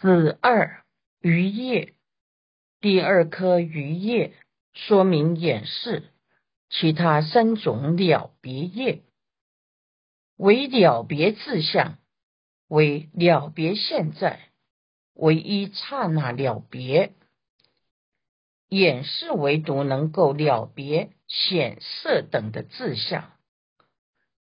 子二余叶，第二颗余叶说明演示其他三种了别业，为了别自相，为了别现在，唯一刹那了别。演示唯独能够了别显色等的自相，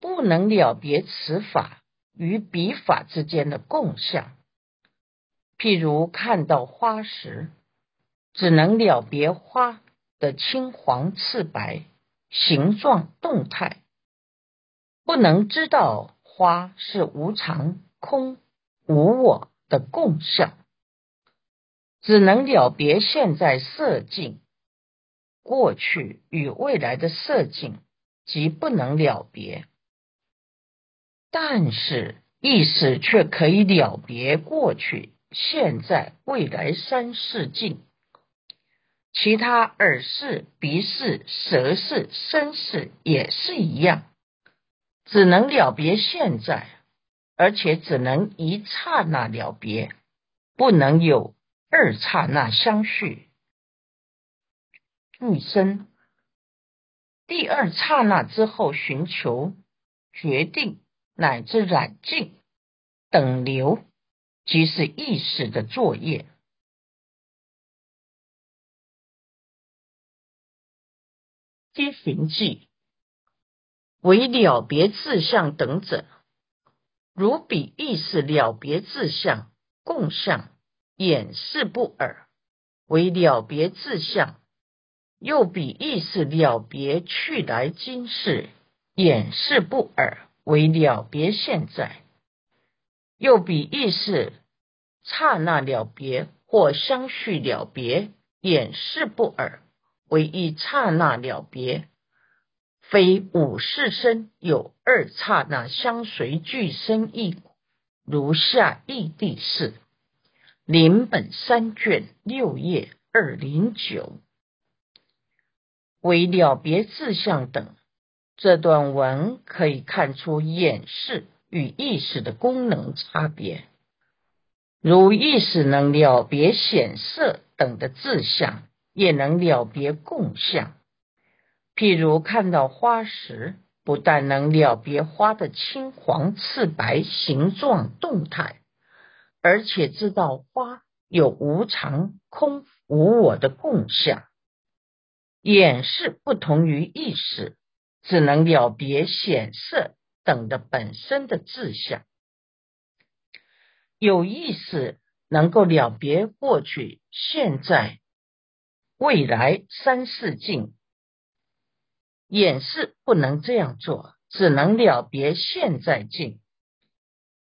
不能了别此法与彼法之间的共相。譬如看到花时，只能了别花的青黄赤白形状动态，不能知道花是无常空无我的共相，只能了别现在色境，过去与未来的色境，即不能了别。但是意识却可以了别过去。现在、未来三世境，其他耳视、鼻视、舌视、身视也是一样，只能了别现在，而且只能一刹那了别，不能有二刹那相续。俱生第二刹那之后，寻求决定乃至染净等流。即是意识的作业。皆寻迹为了别自相等者，如彼意识了别自相共相掩饰不尔，为了别自相；又彼意识了别去来今世掩饰不尔，为了别现在。又比意识刹那了别或相续了别，掩饰不尔，为一刹那了别，非五世身有二刹那相随俱生意，如下异地是临本三卷六页二零九，为了别自相等，这段文可以看出掩饰。与意识的功能差别，如意识能了别显色等的自相，也能了别共相。譬如看到花时，不但能了别花的青黄赤白形状动态，而且知道花有无常、空、无我的共相。眼识不同于意识，只能了别显色。等的本身的志向，有意识能够了别过去、现在、未来三世境，演示不能这样做，只能了别现在境。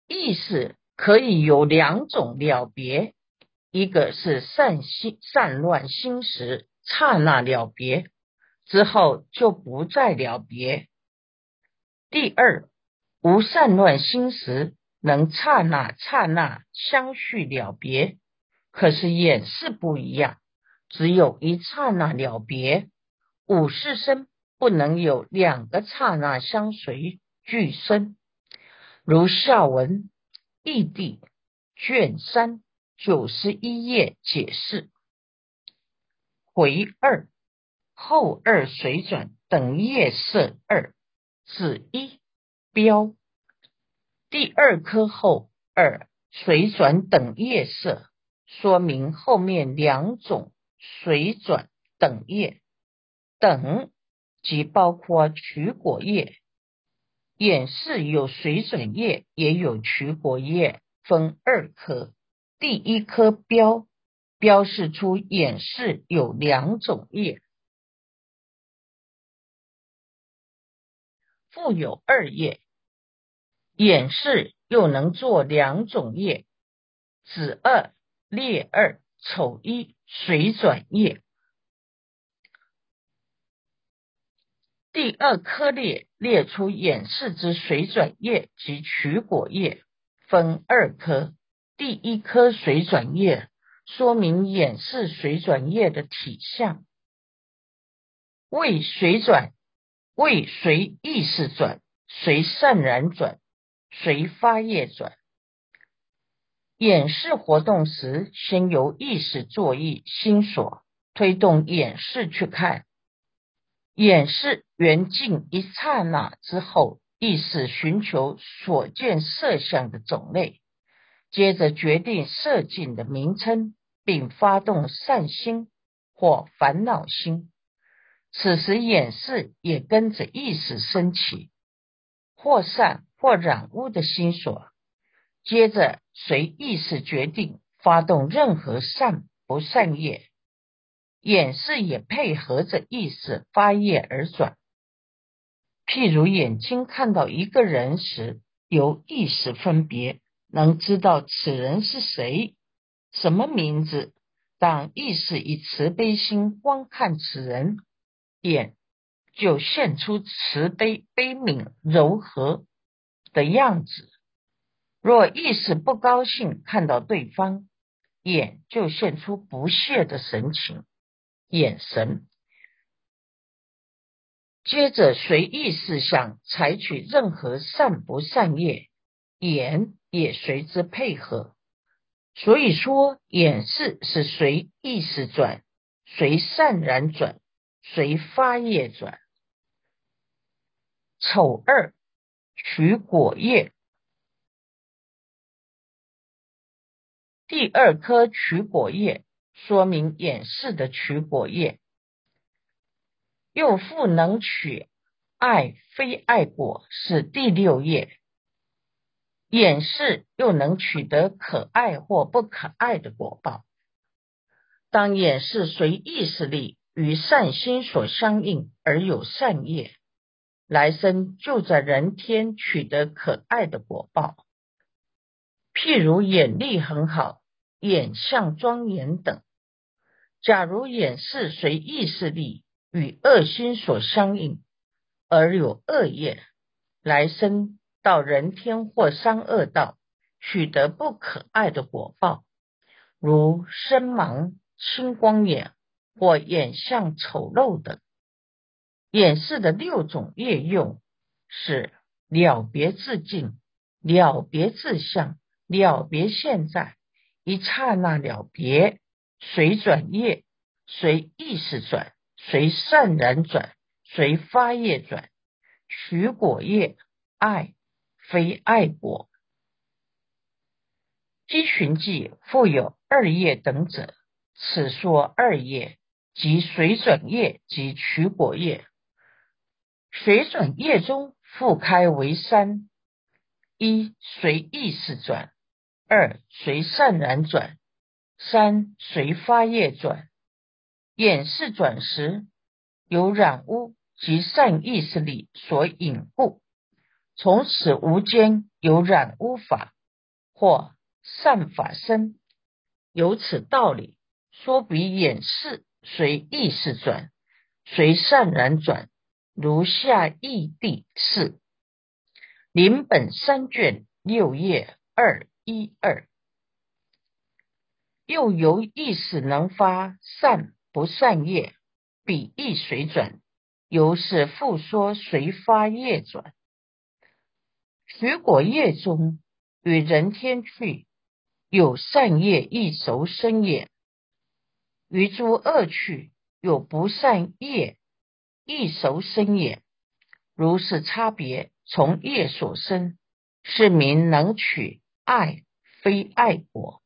意识可以有两种了别，一个是散心、散乱心时刹那了别之后就不再了别。第二，无散乱心时，能刹那刹那相续了别。可是演示不一样，只有一刹那了别。五世生不能有两个刹那相随俱生。如下文异地卷三九十一页解释：回二后二水转等业色二。子一标第二颗后二水转等叶色，说明后面两种水转等叶等，即包括取果叶。演示有水转叶，也有取果叶，分二颗。第一颗标标示出演示有两种叶。复有二叶，演示又能做两种叶：子二、列二、丑一、水转叶。第二颗列列出演示之水转叶及取果叶，分二颗。第一颗水转叶说明演示水转叶的体相，为水转。为随意识转，随善然转，随发业转。演示活动时，先由意识作意心所推动演示去看，演示缘尽一刹那之后，意识寻求所见色相的种类，接着决定色境的名称，并发动善心或烦恼心。此时演示也跟着意识升起，或善或染污的心所。接着，随意识决定发动任何善不善业，眼视也配合着意识发业而转。譬如眼睛看到一个人时，由意识分别，能知道此人是谁、什么名字。当意识以慈悲心观看此人，眼就现出慈悲、悲悯、柔和的样子。若意识不高兴，看到对方，眼就现出不屑的神情、眼神。接着随意识想采取任何善不善业，眼也随之配合。所以说，眼视是随意识转，随善然转，随发业转。丑二取果业。第二颗取果叶，说明演示的取果叶，又复能取爱非爱果，是第六叶。演示又能取得可爱或不可爱的果报。当演示随意识力与善心所相应而有善业，来生就在人天取得可爱的果报。譬如眼力很好。眼相庄严等，假如眼是随意识力与恶心所相应，而有恶业，来生到人天或三恶道，取得不可爱的果报，如身盲、青光眼或眼相丑陋等。演示的六种业用是了别自尽、了别自相、了别现在。一刹那了别，随转业，随意识转，随善然转，随发业转，取果业，爱非爱果。积寻记复有二业等者，此说二业及水转业及取果业。随转业中复开为三：一随意识转。二随善然转，三随发业转。眼视转时，有染污及善意识力所引故，从此无间有染污法或善法生。有此道理，说比眼视随意识转，随善然转，如下义地四临本三卷六页二。一二，又由意识能发善不善业，比意随转，由是复说随发业转。水果业中与人天去，有善业亦熟生也；于诸恶趣有不善业亦熟生也。如是差别，从业所生，是名能取。爱非爱果，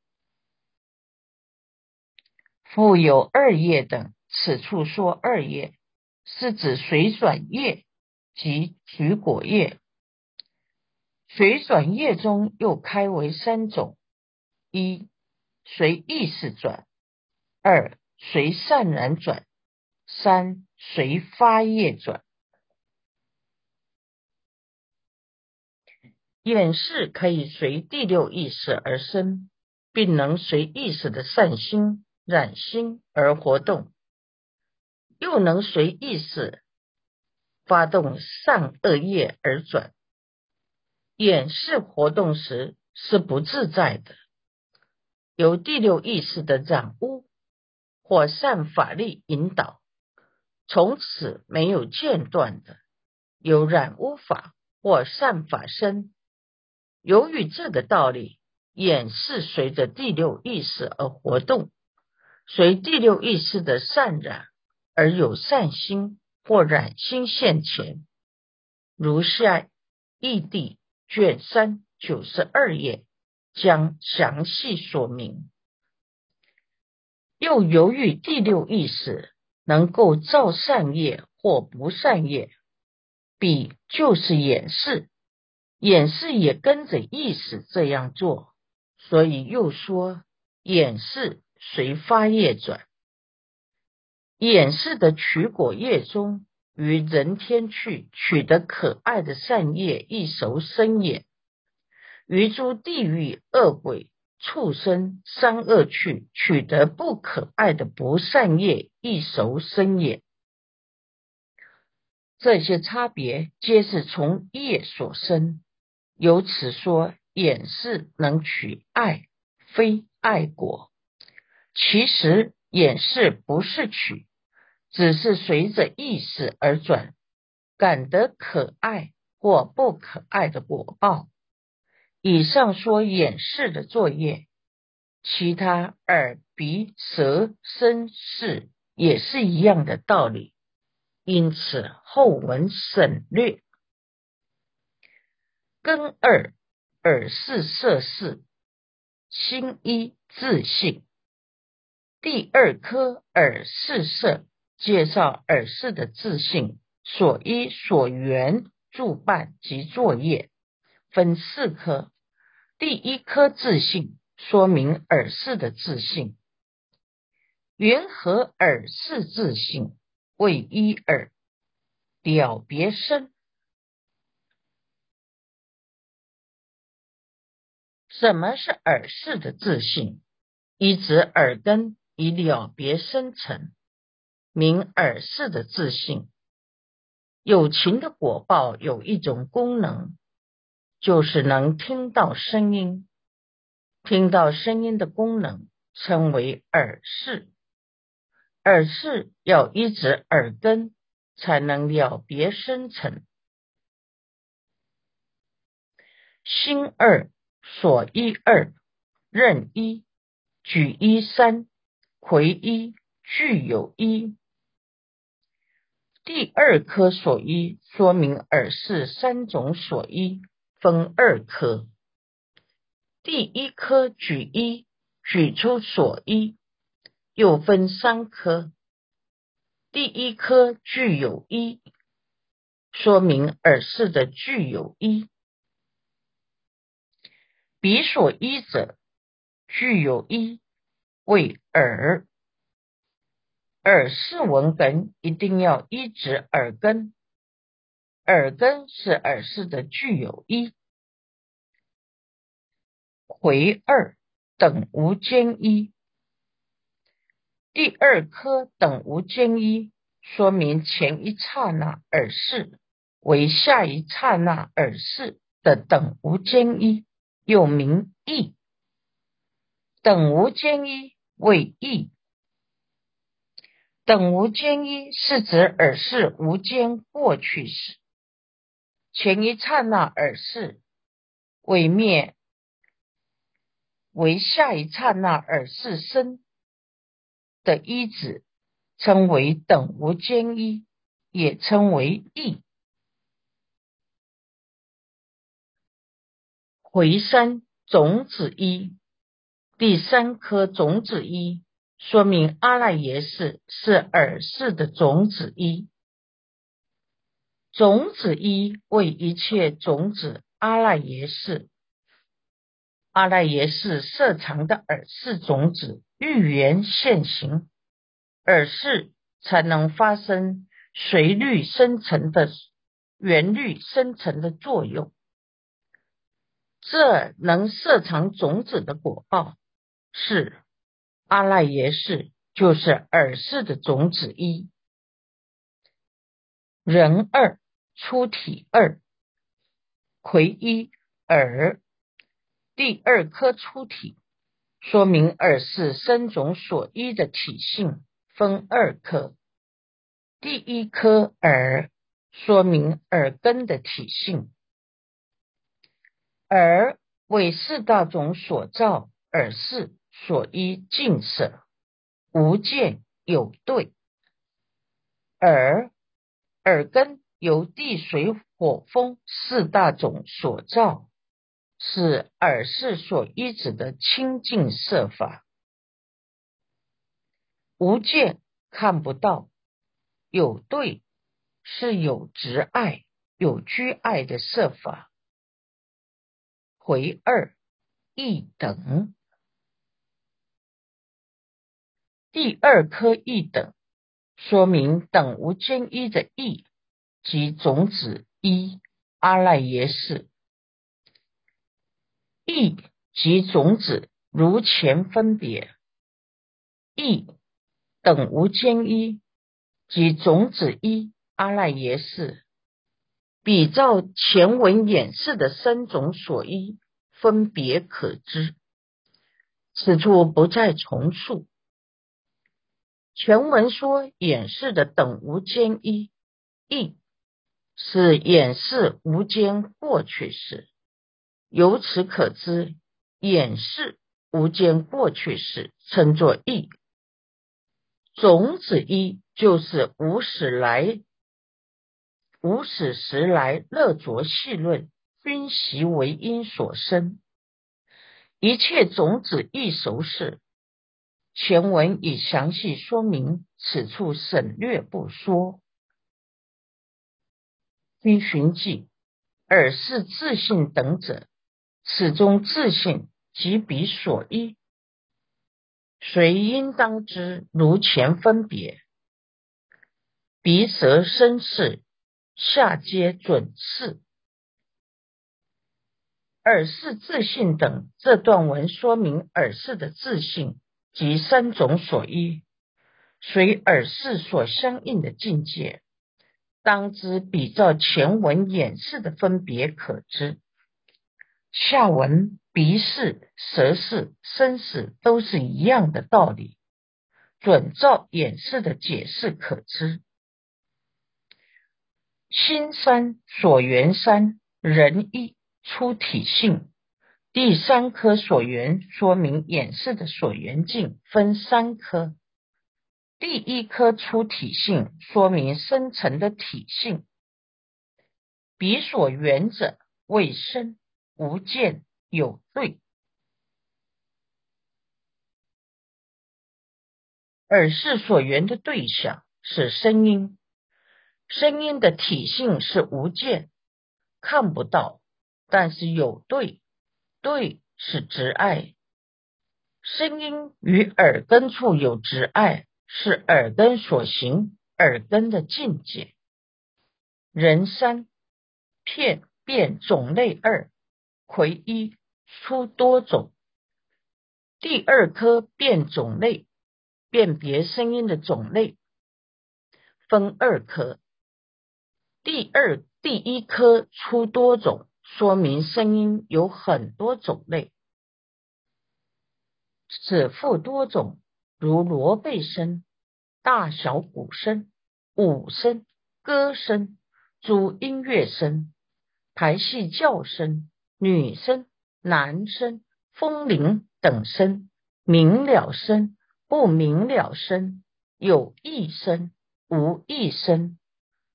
复有二业等。此处说二业，是指水转业及取果业。水转业中又开为三种：一随意识转；二随善然转；三随发业转。眼视可以随第六意识而生，并能随意识的善心染心而活动，又能随意识发动善恶业而转。眼视活动时是不自在的，由第六意识的染污或善法力引导，从此没有间断的有染污法或善法身。由于这个道理，眼是随着第六意识而活动，随第六意识的善染而有善心或染心现前。如下义地卷三九十二页将详细说明。又由于第六意识能够造善业或不善业，彼就是演示，演示也跟着意识这样做，所以又说演示随发业转，演示的取果业中。于人天去取得可爱的善业，一熟生也；于诸地狱恶鬼、畜生、三恶趣取得不可爱的不善业，一熟生也。这些差别皆是从业所生。由此说，眼是能取爱，非爱果。其实眼是不是取？只是随着意识而转，感得可爱或不可爱的果报。以上说演示的作业，其他耳、鼻、舌、身、视也是一样的道理。因此后文省略。根二耳视色视，心一自性。第二科耳视色。介绍耳识的自性所依所缘助办及作业，分四科。第一颗自信说明耳识的自信，缘何耳识自信为一耳了别生？什么是耳识的自信？一指耳根以了别生成。明耳识的自信，有情的果报有一种功能，就是能听到声音。听到声音的功能称为耳识。耳识要一直耳根才能了别生成。心二所依二任一举一三回一具有一。第二科所依说明耳是三种所依分二科。第一科举一举出所依，又分三科。第一科具有一，说明耳是的具有一，彼所依者具有一为耳。耳是闻根，一定要依止耳根。耳根是耳识的具有一。回二等无间一，第二颗等无间一，说明前一刹那耳识为下一刹那耳识的等无间一，又名意。等无间一为意。等无间一是指耳识无间过去时，前一刹那耳识毁灭，为下一刹那耳识生的一子，称为等无间一，也称为意。回山种子一，第三颗种子一。说明阿赖耶识是耳识的种子一，种子一为一切种子阿赖耶识，阿赖耶识色藏的耳识种子欲缘现行，耳识才能发生随律生成的缘律生成的作用，这能色藏种子的果报是。阿赖耶识就是耳识的种子一，人二出体二，魁一耳第二颗出体，说明耳是生种所依的体性分二颗，第一颗耳说明耳根的体性，耳为四大种所造，耳是所依净舍，无见有对。耳耳根由地水火风四大种所造，是耳是所依止的清净色法。无见看不到，有对是有执爱、有居爱的色法。回二一等，第二颗一等。说明等无间一的意即种子一阿赖耶识，意即种子如前分别，意等无间一即种子一阿赖耶识，比照前文演示的三种所依分别可知，此处不再重述。全文说演示的等无间一意是演示无间过去式，由此可知演示无间过去式称作意。种子一就是无始来无始时来乐着细论熏习为因所生，一切种子一熟事。前文已详细说明，此处省略不说。依寻记，尔是自信等者，此中自信即彼所依，谁应当知？如前分别，鼻舌身是，下皆准是。耳是自信等这段文说明耳是的自信。及三种所依，随耳识所相应的境界，当知比照前文演示的分别可知。下文鼻视、舌视、身识都是一样的道理，准照演示的解释可知。心三所缘三人一出体性。第三颗所缘说明演示的所缘境分三颗，第一颗出体性说明生成的体性，彼所缘者为生无见有对，耳是所缘的对象是声音，声音的体性是无见看不到，但是有对。对，是执爱。声音与耳根处有执爱，是耳根所行，耳根的境界。人三片变种类二，魁一出多种。第二颗变种类，辨别声音的种类分二颗。第二第一颗出多种。说明声音有很多种类，此复多种，如罗贝声、大小鼓声、舞声、歌声、主音乐声、排戏叫声、女声、男声、风铃等声、明了声、不明了声、有异声、无异声、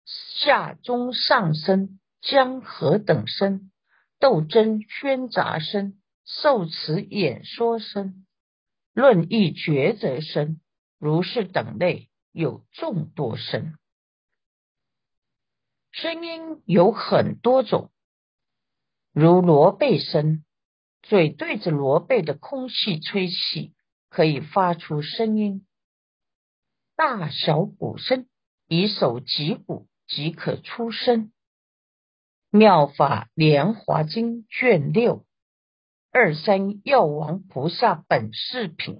下中上声。江河等声，斗争喧杂声，受持演说声，论议抉择声，如是等类有众多声。声音有很多种，如罗贝声，嘴对着罗贝的空气吹气，可以发出声音；大小鼓声，以手击鼓即可出声。妙法莲华经卷六二三药王菩萨本事品，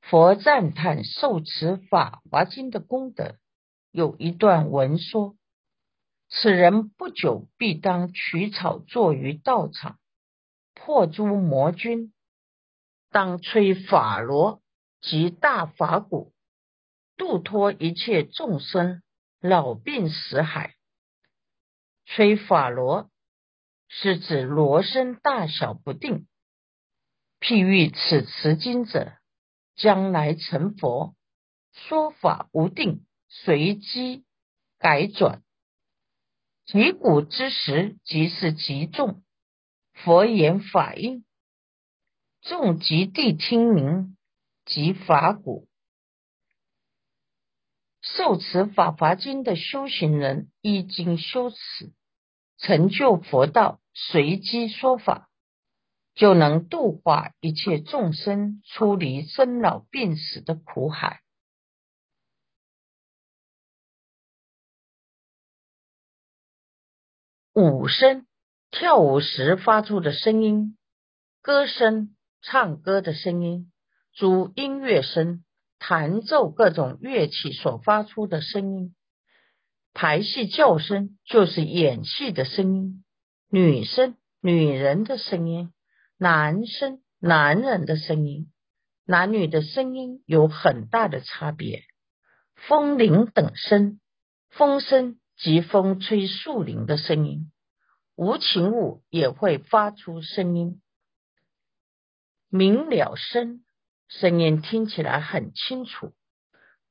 佛赞叹受持法华经的功德，有一段文说：此人不久必当取草坐于道场，破诸魔君，当吹法螺及大法鼓，度脱一切众生老病死海。吹法螺是指罗身大小不定。譬喻此持经者，将来成佛，说法无定，随机改转。极古之时，即是极重。佛言法音，众极地听明，即法古。受持法华经的修行人，依经修持，成就佛道，随机说法。就能度化一切众生，出离生老病死的苦海。舞声，跳舞时发出的声音；歌声，唱歌的声音；诸音乐声，弹奏各种乐器所发出的声音；排戏叫声，就是演戏的声音；女声，女人的声音。男生、男人的声音，男女的声音有很大的差别。风铃等声，风声即风吹树林的声音。无情物也会发出声音。明了声，声音听起来很清楚；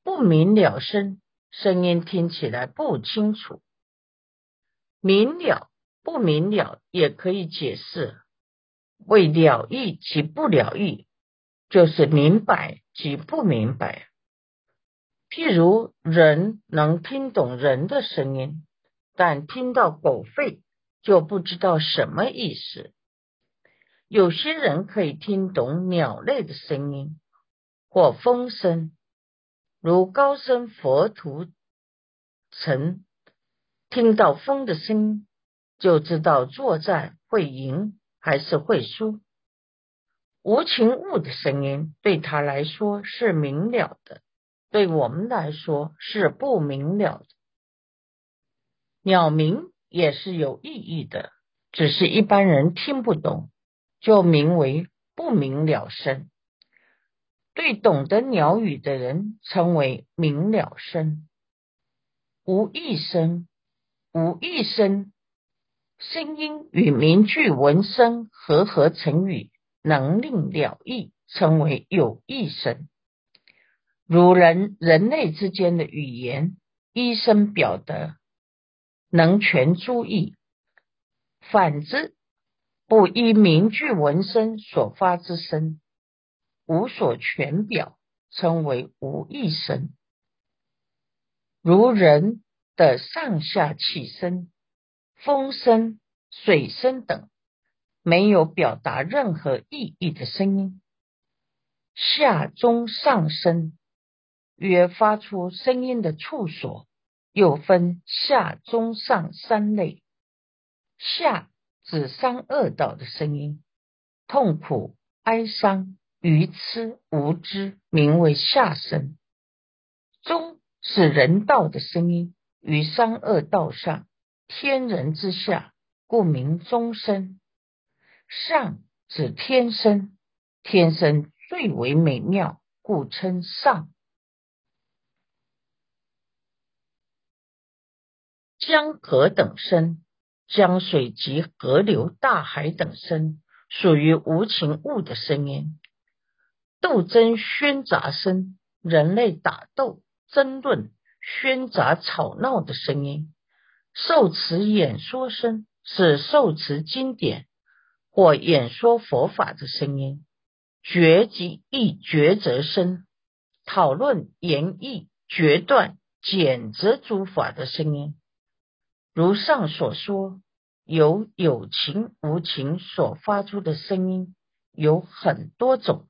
不明了声，声音听起来不清楚。明了、不明了也可以解释。为了意及不了意，就是明白及不明白。譬如人能听懂人的声音，但听到狗吠就不知道什么意思。有些人可以听懂鸟类的声音或风声，如高僧佛图曾听到风的声音，就知道作战会赢。还是会输。无情物的声音对他来说是明了的，对我们来说是不明了的。鸟鸣也是有意义的，只是一般人听不懂，就名为不明了声。对懂得鸟语的人称为明了声。无一声，无一声。声音与名句文声合合成语，能令了意，称为有意声。如人人类之间的语言，一声表得，能全诸意；反之，不依名句文声所发之声，无所全表，称为无义声。如人的上下起声。风声、水声等没有表达任何意义的声音。下中上声，约发出声音的处所，又分下中上三类。下指三恶道的声音，痛苦、哀伤、愚痴、无知，名为下声。中是人道的声音，于三恶道上。天人之下，故名中生；上指天生，天生最为美妙，故称上。江河等声，江水及河流、大海等声，属于无情物的声音。斗争喧杂声，人类打斗、争论、喧杂吵闹的声音。受持演说声是受持经典或演说佛法的声音；决即意抉择声，讨论言议决断简择诸法的声音。如上所说，由有情无情所发出的声音有很多种。